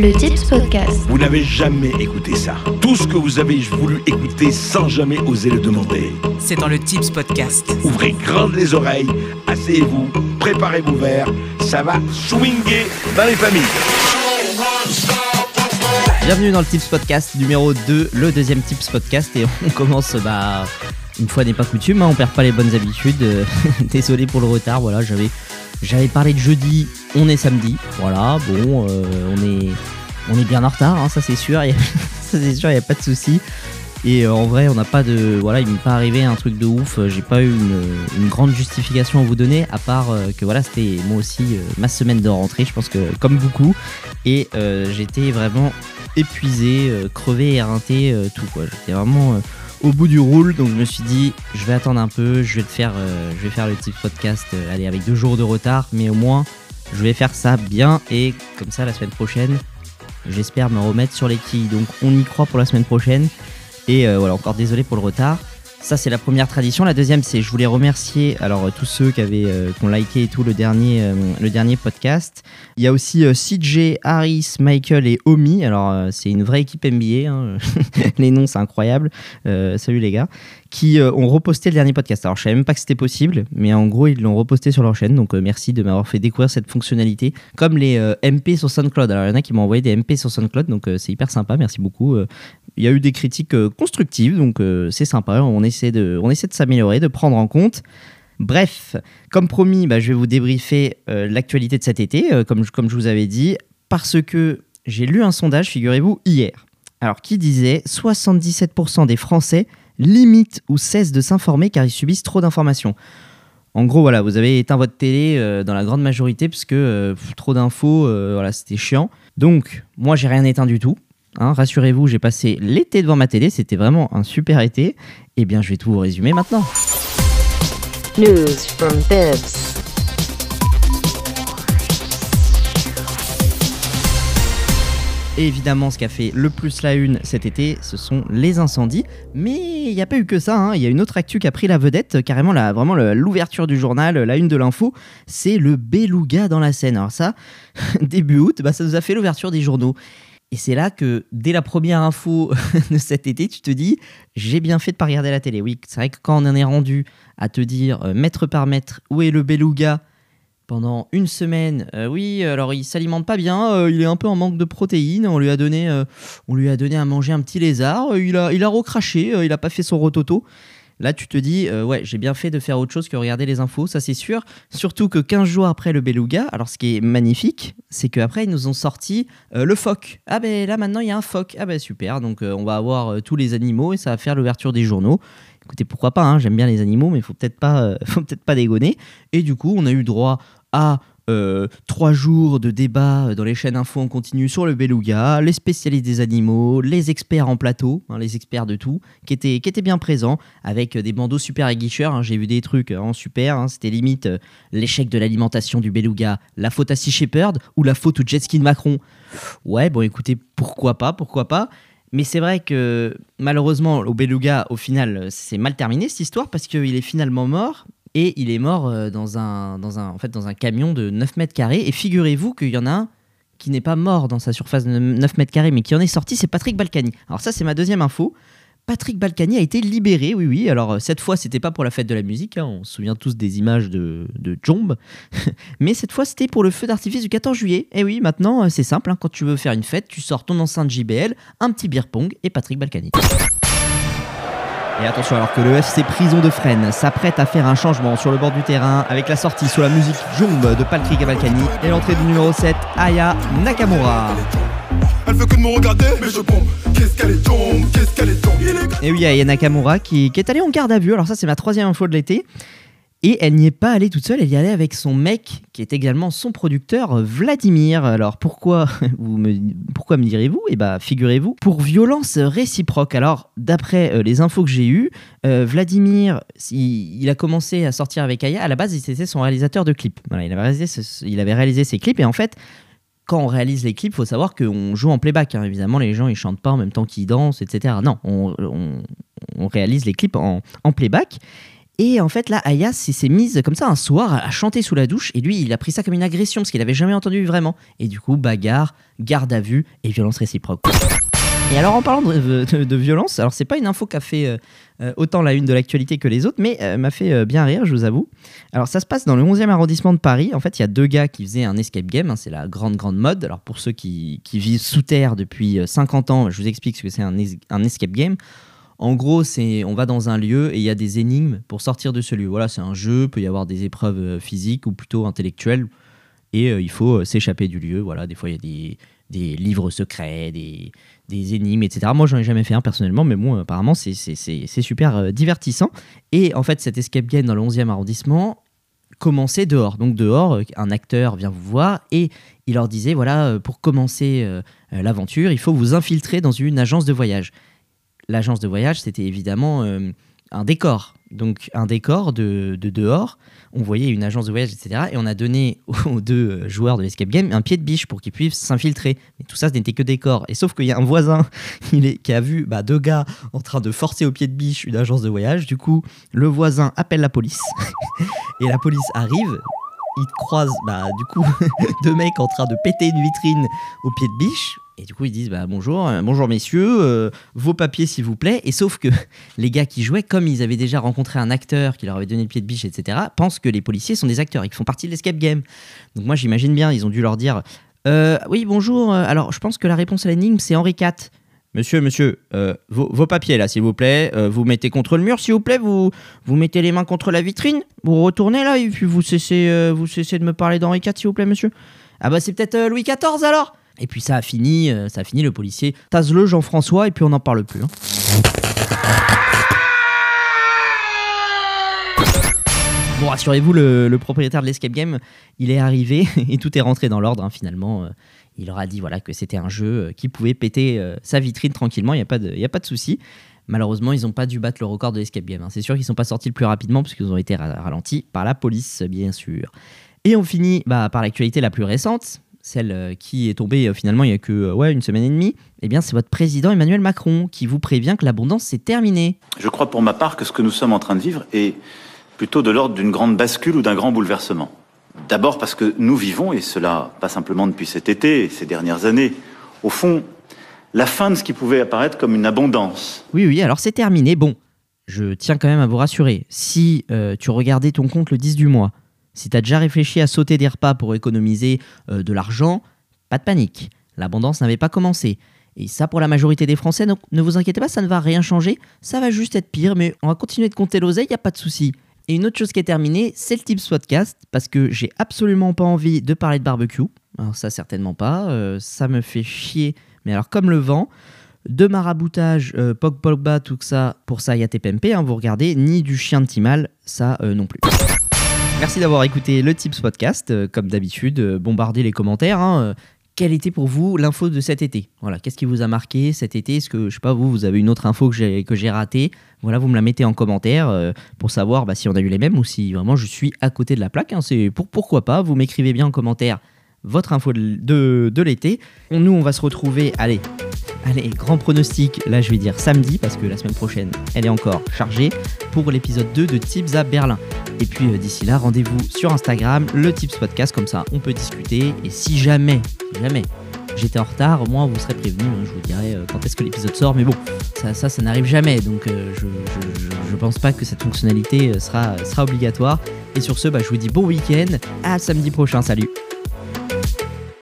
Le Tips Podcast. Vous n'avez jamais écouté ça. Tout ce que vous avez voulu écouter sans jamais oser le demander. C'est dans le Tips Podcast. Ouvrez grandes les oreilles, asseyez-vous, préparez vos verres, ça va swinguer dans les familles. Bienvenue dans le Tips Podcast numéro 2, le deuxième Tips Podcast. Et on commence, bah, une fois n'est pas coutume, hein, on perd pas les bonnes habitudes. Désolé pour le retard, voilà, j'avais, j'avais parlé de jeudi, on est samedi. Voilà, bon, euh, on, est, on est bien en retard, ça c'est sûr, ça c'est sûr, il n'y a pas de souci. Et euh, en vrai, on n'a pas de. Voilà, il m'est pas arrivé un truc de ouf. euh, J'ai pas eu une, grande justification à vous donner, à part que voilà, c'était moi aussi ma semaine de rentrée, je pense que comme beaucoup. Et j'étais vraiment épuisé, crevé, éreinté, tout quoi. J'étais vraiment au bout du roule, donc je me suis dit, je vais attendre un peu, je vais euh, faire le type podcast, euh, allez, avec deux jours de retard, mais au moins, je vais faire ça bien et comme ça la semaine prochaine, j'espère me remettre sur les quilles. Donc on y croit pour la semaine prochaine. Et euh, voilà, encore désolé pour le retard. Ça, c'est la première tradition. La deuxième, c'est je voulais remercier alors euh, tous ceux qui avaient euh, qui ont liké et tout le dernier, euh, le dernier podcast. Il y a aussi CJ, Harris, Michael et Omi. Alors, c'est une vraie équipe NBA. hein. les noms, c'est incroyable. Salut les gars. Qui ont reposté le dernier podcast. Alors, je savais même pas que c'était possible, mais en gros, ils l'ont reposté sur leur chaîne. Donc, merci de m'avoir fait découvrir cette fonctionnalité. Comme les MP sur SoundCloud. Alors, il y en a qui m'ont envoyé des MP sur SoundCloud. Donc, c'est hyper sympa. Merci beaucoup. Il y a eu des critiques constructives, donc c'est sympa. On on essaie de s'améliorer, de prendre en compte. Bref, comme promis, bah, je vais vous débriefer euh, l'actualité de cet été, euh, comme, je- vous avais dit, parce que j'ai lu un sondage, figurez-vous, hier. Alors, qui disait 77% des Français limitent ou cessent de s'informer car ils subissent trop d'informations. En gros, voilà, vous avez éteint votre télé euh, dans la grande majorité parce que trop d'infos, voilà, c'était chiant. Donc, moi, j'ai rien éteint du tout. Hein, Rassurez-vous, j'ai passé l'été devant ma télé, c'était vraiment un super été. Eh bien, je vais tout vous résumer maintenant. News from Bibs. Et évidemment, ce qui a fait le plus la une cet été, ce sont les incendies. Mais il n'y a pas eu que ça. hein. Il y a une autre actu qui a pris la vedette, carrément la, vraiment l'ouverture du journal, la une de l'info. C'est le beluga dans la Seine. Alors ça, début août, bah, ça nous a fait l'ouverture des journaux. Et c'est là que, dès la première info de cet été, tu te dis, j'ai bien fait de pas regarder la télé. Oui, c'est vrai que quand on en est rendu à te dire, euh, mètre par mètre, où est le beluga pendant une semaine, euh, oui, alors il s'alimente pas bien, euh, il est un peu en manque de protéines, on lui a donné, on lui a donné à manger un petit lézard, il a, il a recraché, il a pas fait son rototo. Là, tu te dis, euh, ouais, j'ai bien fait de faire autre chose que regarder les infos, ça c'est sûr. Surtout que 15 jours après le beluga, alors ce qui est magnifique, c'est qu'après ils nous ont sorti euh, le phoque. Ah ben là maintenant il y a un phoque. Ah ben super, donc euh, on va avoir tous les animaux et ça va faire l'ouverture des journaux. Écoutez, pourquoi pas, hein, j'aime bien les animaux, mais faut peut-être pas, faut peut-être pas dégonner. Et du coup, on a eu droit à euh, trois jours de débat dans les chaînes info en continu sur le beluga, les spécialistes des animaux, les experts en plateau, hein, les experts de tout, qui étaient, qui étaient bien présents, avec des bandeaux super aiguicheurs. hein. J'ai vu des trucs en super, hein. c'était limite euh, l'échec de l'alimentation du beluga, la faute à Sea Shepherd ou la faute au jet ski de Macron. Ouais, bon écoutez, pourquoi pas, pourquoi pas. Mais c'est vrai que malheureusement, au beluga, au final, c'est mal terminé cette histoire parce qu'il est finalement mort. Et il est mort euh, dans un, dans, un, en fait, dans un camion de 9 mètres carrés. Et figurez-vous qu'il y en a un qui n'est pas mort dans sa surface de 9 mètres carrés, mais qui en est sorti, c'est Patrick Balkany. Alors ça, c'est ma deuxième info. Patrick Balkany a été libéré, oui, oui. Alors euh, cette fois, c'était pas pour la fête de la musique, hein, on se souvient tous des images de, de Jomb, mais cette fois, c'était pour le feu d'artifice du 14 juillet. Et oui, maintenant, euh, c'est simple, hein, quand tu veux faire une fête, tu sors ton enceinte JBL, un petit beer pong et Patrick Balkany. Et attention, alors que le FC Prison de Fresnes s'apprête à faire un changement sur le bord du terrain avec la sortie sur la musique Jomb de Patrick Balkany et l'entrée du numéro 7, Aya Nakamura. Elle veut que de me regarder, mais je bombe. Qu'est-ce qu'elle est tombe, qu'est-ce qu'elle est tombe. Il est Et oui, Aya Nakamura qui, qui est allée en garde à vue. Alors ça, c'est ma troisième info de l'été. Et elle n'y est pas allée toute seule, elle y allait avec son mec, qui est également son producteur, Vladimir. Alors pourquoi, vous me, pourquoi me direz-vous? Eh bien, figurez-vous, pour violence réciproque. Alors, d'après euh, les infos que j'ai eues, euh, Vladimir, il, a commencé à sortir avec Aya. À la base, c'était son réalisateur de clips. Il avait réalisé, ses clips, et en fait, quand on réalise les clips, il faut savoir qu'on joue en playback. hein. Évidemment, les gens ils chantent pas en même temps qu'ils dansent, etc. Non, on, réalise les clips en playback. Et en fait, là, Aya s'est mise comme ça un soir à chanter sous la douche. Et lui, il a pris ça comme une agression parce qu'il avait jamais entendu vraiment. Et du coup, bagarre, garde à vue et violence réciproque. Et alors, en parlant de, violence, alors c'est pas une info qui a fait euh, euh, autant la une de l'actualité que les autres, mais euh, m'a fait bien rire, je vous avoue. Alors, ça se passe dans le 11e arrondissement de Paris. En fait, il y a deux gars qui faisaient un escape game. hein, c'est la grande, grande mode. Alors, pour ceux qui, vivent sous terre depuis euh, 50 ans, je vous explique ce que c'est un, es- un escape game. En gros, c'est on va dans un lieu et il y a des énigmes pour sortir de ce lieu. Voilà, c'est un jeu, peut y avoir des épreuves euh, physiques ou plutôt intellectuelles et euh, il faut euh, s'échapper du lieu. Voilà, des fois il y a des, des livres secrets, des, des énigmes, etc. Moi, j'en ai jamais fait un personnellement, mais bon, apparemment, c'est- super divertissant. Et en fait, cet escape game dans le 11e arrondissement commençait dehors. Donc dehors, un acteur vient vous voir et il leur disait, voilà, pour commencer l'aventure, il faut vous infiltrer dans une agence de voyage. L'agence de voyage, c'était évidemment euh, un décor. Donc un décor de, de dehors. On voyait une agence de voyage, etc. Et on a donné aux deux euh, joueurs de l'escape game un pied de biche pour qu'ils puissent s'infiltrer. Mais tout ça, ce n'était que décor. Et sauf qu'il y a un voisin qui a vu bah, deux gars en train de forcer au pied de biche une agence de voyage. Du coup, le voisin appelle la police. et la police arrive. Ils croisent, bah, du coup, deux mecs en train de péter une vitrine au pied de biche. Et du coup, ils disent bah, bonjour, euh, bonjour messieurs, euh, vos papiers s'il vous plaît. Et sauf que les gars qui jouaient, comme ils avaient déjà rencontré un acteur qui leur avait donné le pied de biche, etc., pensent que les policiers sont des acteurs et qu'ils font partie de l'escape game. Donc moi, j'imagine bien, ils ont dû leur dire Euh, Oui, bonjour, alors je pense que la réponse à l'énigme, c'est Henri IV. Monsieur, monsieur, euh, vos, papiers là, s'il vous plaît, euh, vous mettez contre le mur, s'il vous plaît, vous, vous mettez les mains contre la vitrine, vous retournez là, et puis vous cessez, euh, vous cessez de me parler d'Henri IV, s'il vous plaît, monsieur. Ah bah c'est peut-être Louis XIV alors Et puis ça a fini, ça a fini, le policier tasse-le Jean-François, et puis on n'en parle plus. hein. Rassurez-vous, le, propriétaire de l'escape game, il est arrivé et tout est rentré dans l'ordre. hein, finalement, Euh, il leur a dit voilà que c'était un jeu euh, qui pouvait péter euh, sa vitrine tranquillement. Il n'y a pas de, de souci. Malheureusement, ils n'ont pas dû battre le record de l'escape game. hein. C'est sûr qu'ils sont pas sortis le plus rapidement parce qu'ils ont été ra- ralentis par la police, bien sûr. Et on finit bah, par l'actualité la plus récente, celle qui est tombée finalement il y a que ouais, une semaine et demie. Eh bien, c'est votre président Emmanuel Macron qui vous prévient que l'abondance c'est terminé. Je crois pour ma part que ce que nous sommes en train de vivre est plutôt de l'ordre d'une grande bascule ou d'un grand bouleversement. D'abord parce que nous vivons, et cela pas simplement depuis cet été ces dernières années, au fond, la fin de ce qui pouvait apparaître comme une abondance. Oui, oui, alors c'est terminé. Bon, je tiens quand même à vous rassurer. Si euh, tu regardais ton compte le 10 du mois, si tu as déjà réfléchi à sauter des repas pour économiser euh, de l'argent, pas de panique. L'abondance n'avait pas commencé. Et ça, pour la majorité des Français, donc ne vous inquiétez pas, ça ne va rien changer. Ça va juste être pire, mais on va continuer de compter l'oseille, il n'y a pas de souci. Et une autre chose qui est terminée, c'est le Tips Podcast, parce que j'ai absolument pas envie de parler de barbecue. Alors ça, certainement pas. Euh, ça me fait chier, mais alors comme le vent de maraboutage, euh, Pog Pogba, tout ça, pour ça, il y a TPMP, hein, vous regardez, ni du chien de Timal, ça euh, non plus. Merci d'avoir écouté le Tips Podcast. Euh, comme d'habitude, bombardez les commentaires. hein. Quelle était pour vous l'info de cet été? Voilà, qu'est-ce qui vous a marqué cet été? Est-ce que, je sais pas, vous, vous avez une autre info que j'ai, ratée? Voilà, vous me la mettez en commentaire euh, pour savoir bah, si on a eu les mêmes ou si vraiment je suis à côté de la plaque. hein. C'est pour, pourquoi pas? Vous m'écrivez bien en commentaire votre info de, de l'été. Nous, on va se retrouver, allez, Allez, grand pronostic, là je vais dire samedi parce que la semaine prochaine elle est encore chargée pour l'épisode 2 de Tips à Berlin. Et puis euh, d'ici là, rendez-vous sur Instagram, le Tips Podcast, comme ça on peut discuter. Et si jamais, jamais j'étais en retard, au moins vous serez prévenu, hein, je vous dirai euh, quand est-ce que l'épisode sort. Mais bon, ça, ça, n'arrive jamais, donc euh, je, je, pense pas que cette fonctionnalité sera, sera obligatoire. Et sur ce, bah, je vous dis bon week-end, à samedi prochain, salut